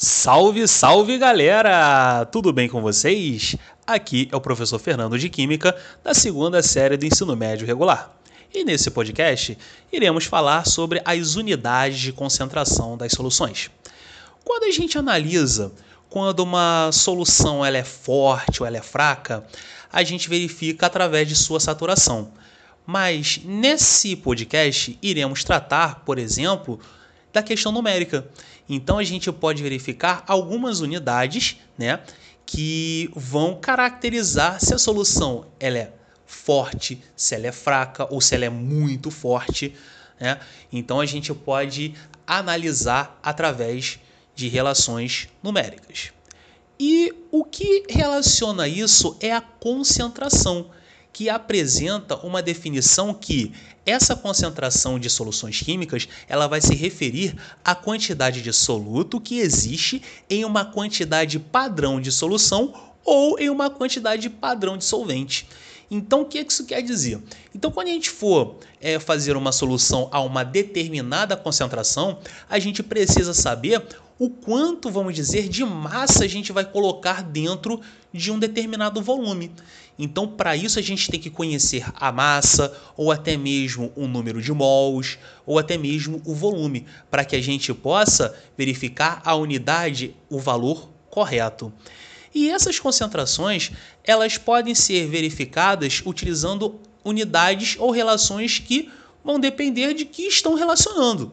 Salve, salve galera! Tudo bem com vocês? Aqui é o professor Fernando de Química, da segunda série do ensino médio regular. E nesse podcast iremos falar sobre as unidades de concentração das soluções. Quando a gente analisa quando uma solução ela é forte ou ela é fraca, a gente verifica através de sua saturação. Mas nesse podcast iremos tratar, por exemplo, da questão numérica. Então a gente pode verificar algumas unidades, né, que vão caracterizar se a solução ela é forte, se ela é fraca ou se ela é muito forte, né? Então a gente pode analisar através de relações numéricas. E o que relaciona isso é a concentração que apresenta uma definição que essa concentração de soluções químicas ela vai se referir à quantidade de soluto que existe em uma quantidade padrão de solução ou em uma quantidade padrão de solvente. Então, o que isso quer dizer? Então, quando a gente for é, fazer uma solução a uma determinada concentração, a gente precisa saber o quanto, vamos dizer, de massa a gente vai colocar dentro de um determinado volume. Então, para isso, a gente tem que conhecer a massa, ou até mesmo o número de mols, ou até mesmo o volume, para que a gente possa verificar a unidade, o valor correto. E essas concentrações, elas podem ser verificadas utilizando unidades ou relações que vão depender de que estão relacionando.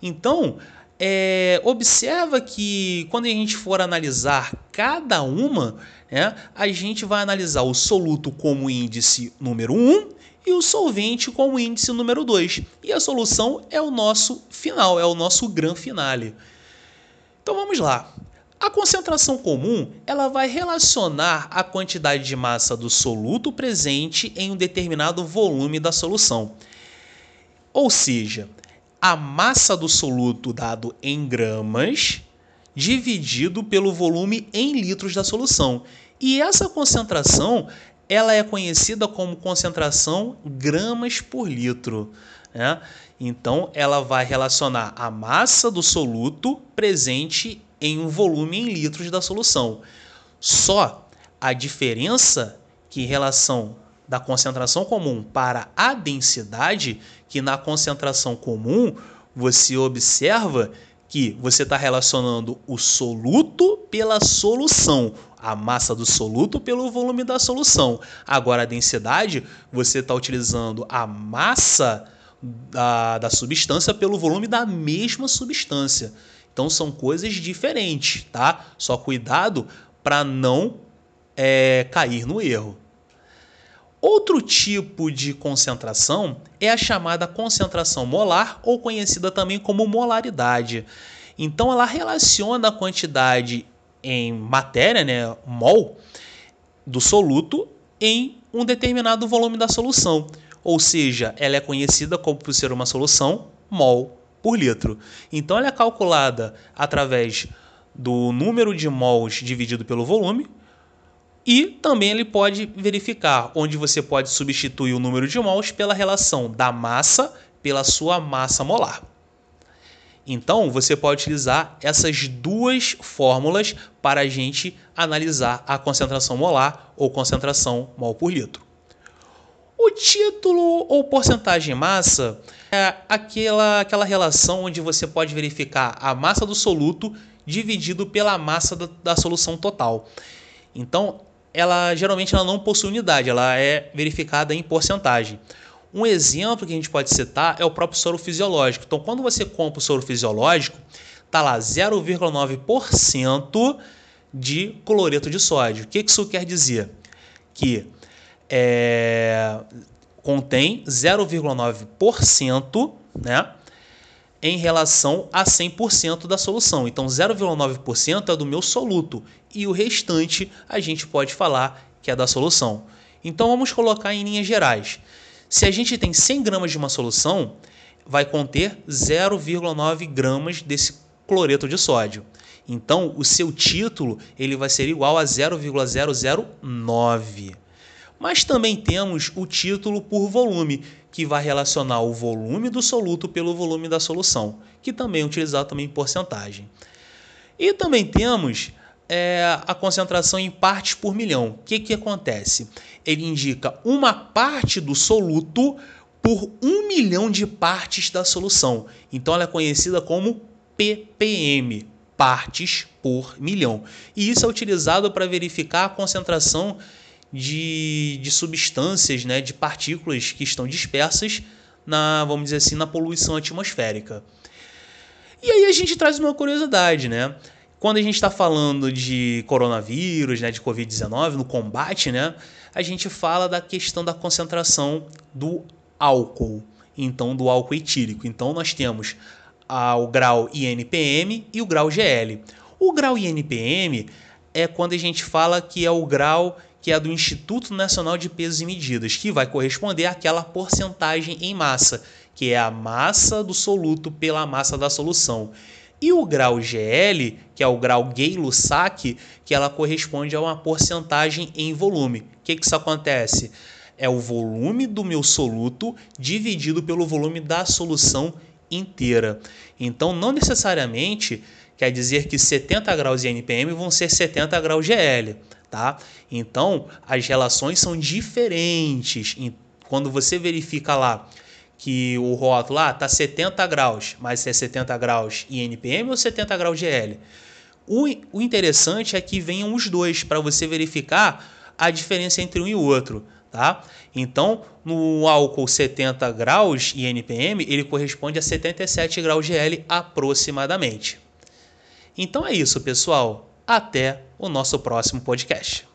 Então, é, observa que quando a gente for analisar cada uma, né, a gente vai analisar o soluto como índice número 1 e o solvente como índice número 2. E a solução é o nosso final, é o nosso gran finale. Então vamos lá. A concentração comum ela vai relacionar a quantidade de massa do soluto presente em um determinado volume da solução. Ou seja, a massa do soluto dado em gramas dividido pelo volume em litros da solução. E essa concentração ela é conhecida como concentração gramas por litro. Né? Então, ela vai relacionar a massa do soluto presente em um volume em litros da solução. Só a diferença que em relação da concentração comum para a densidade, que na concentração comum você observa que você está relacionando o soluto pela solução, a massa do soluto pelo volume da solução. Agora, a densidade, você está utilizando a massa da, da substância pelo volume da mesma substância. Então, são coisas diferentes, tá? Só cuidado para não é, cair no erro. Outro tipo de concentração é a chamada concentração molar, ou conhecida também como molaridade. Então, ela relaciona a quantidade em matéria, né, mol, do soluto em um determinado volume da solução. Ou seja, ela é conhecida como por ser uma solução mol por litro. Então, ela é calculada através do número de mols dividido pelo volume, e também ele pode verificar onde você pode substituir o número de mols pela relação da massa pela sua massa molar. Então, você pode utilizar essas duas fórmulas para a gente analisar a concentração molar ou concentração mol por litro. O título ou porcentagem massa é aquela, aquela relação onde você pode verificar a massa do soluto dividido pela massa da, da solução total. Então, ela geralmente ela não possui unidade, ela é verificada em porcentagem. Um exemplo que a gente pode citar é o próprio soro fisiológico. Então, quando você compra o soro fisiológico, tá lá 0,9% de cloreto de sódio. O que isso quer dizer? Que é, contém 0,9%, né? Em relação a 100% da solução. Então, 0,9% é do meu soluto e o restante a gente pode falar que é da solução. Então, vamos colocar em linhas gerais. Se a gente tem 100 gramas de uma solução, vai conter 0,9 gramas desse cloreto de sódio. Então, o seu título ele vai ser igual a 0,009. Mas também temos o título por volume, que vai relacionar o volume do soluto pelo volume da solução, que também é utilizado também em porcentagem. E também temos é, a concentração em partes por milhão. O que, que acontece? Ele indica uma parte do soluto por um milhão de partes da solução. Então ela é conhecida como ppm, partes por milhão. E isso é utilizado para verificar a concentração de, de substâncias, né, de partículas que estão dispersas na, vamos dizer assim, na poluição atmosférica. E aí a gente traz uma curiosidade, né? Quando a gente está falando de coronavírus, né, de Covid-19, no combate, né, a gente fala da questão da concentração do álcool, então do álcool etílico. Então nós temos ah, o grau INPM e o grau GL. O grau INPM é quando a gente fala que é o grau que é do Instituto Nacional de Pesos e Medidas, que vai corresponder àquela porcentagem em massa, que é a massa do soluto pela massa da solução. E o grau GL, que é o grau Gay-Lussac, que ela corresponde a uma porcentagem em volume. O que, que isso acontece? É o volume do meu soluto dividido pelo volume da solução inteira. Então, não necessariamente quer dizer que 70 graus de NPM vão ser 70 graus GL, tá? Então, as relações são diferentes. Quando você verifica lá que o rótulo lá está 70 graus, mas é 70 graus INPM ou 70 graus GL. O, o interessante é que venham os dois para você verificar a diferença entre um e outro. Tá? Então, no álcool 70 graus INPM, ele corresponde a 77 graus GL aproximadamente. Então é isso, pessoal. Até o nosso próximo podcast.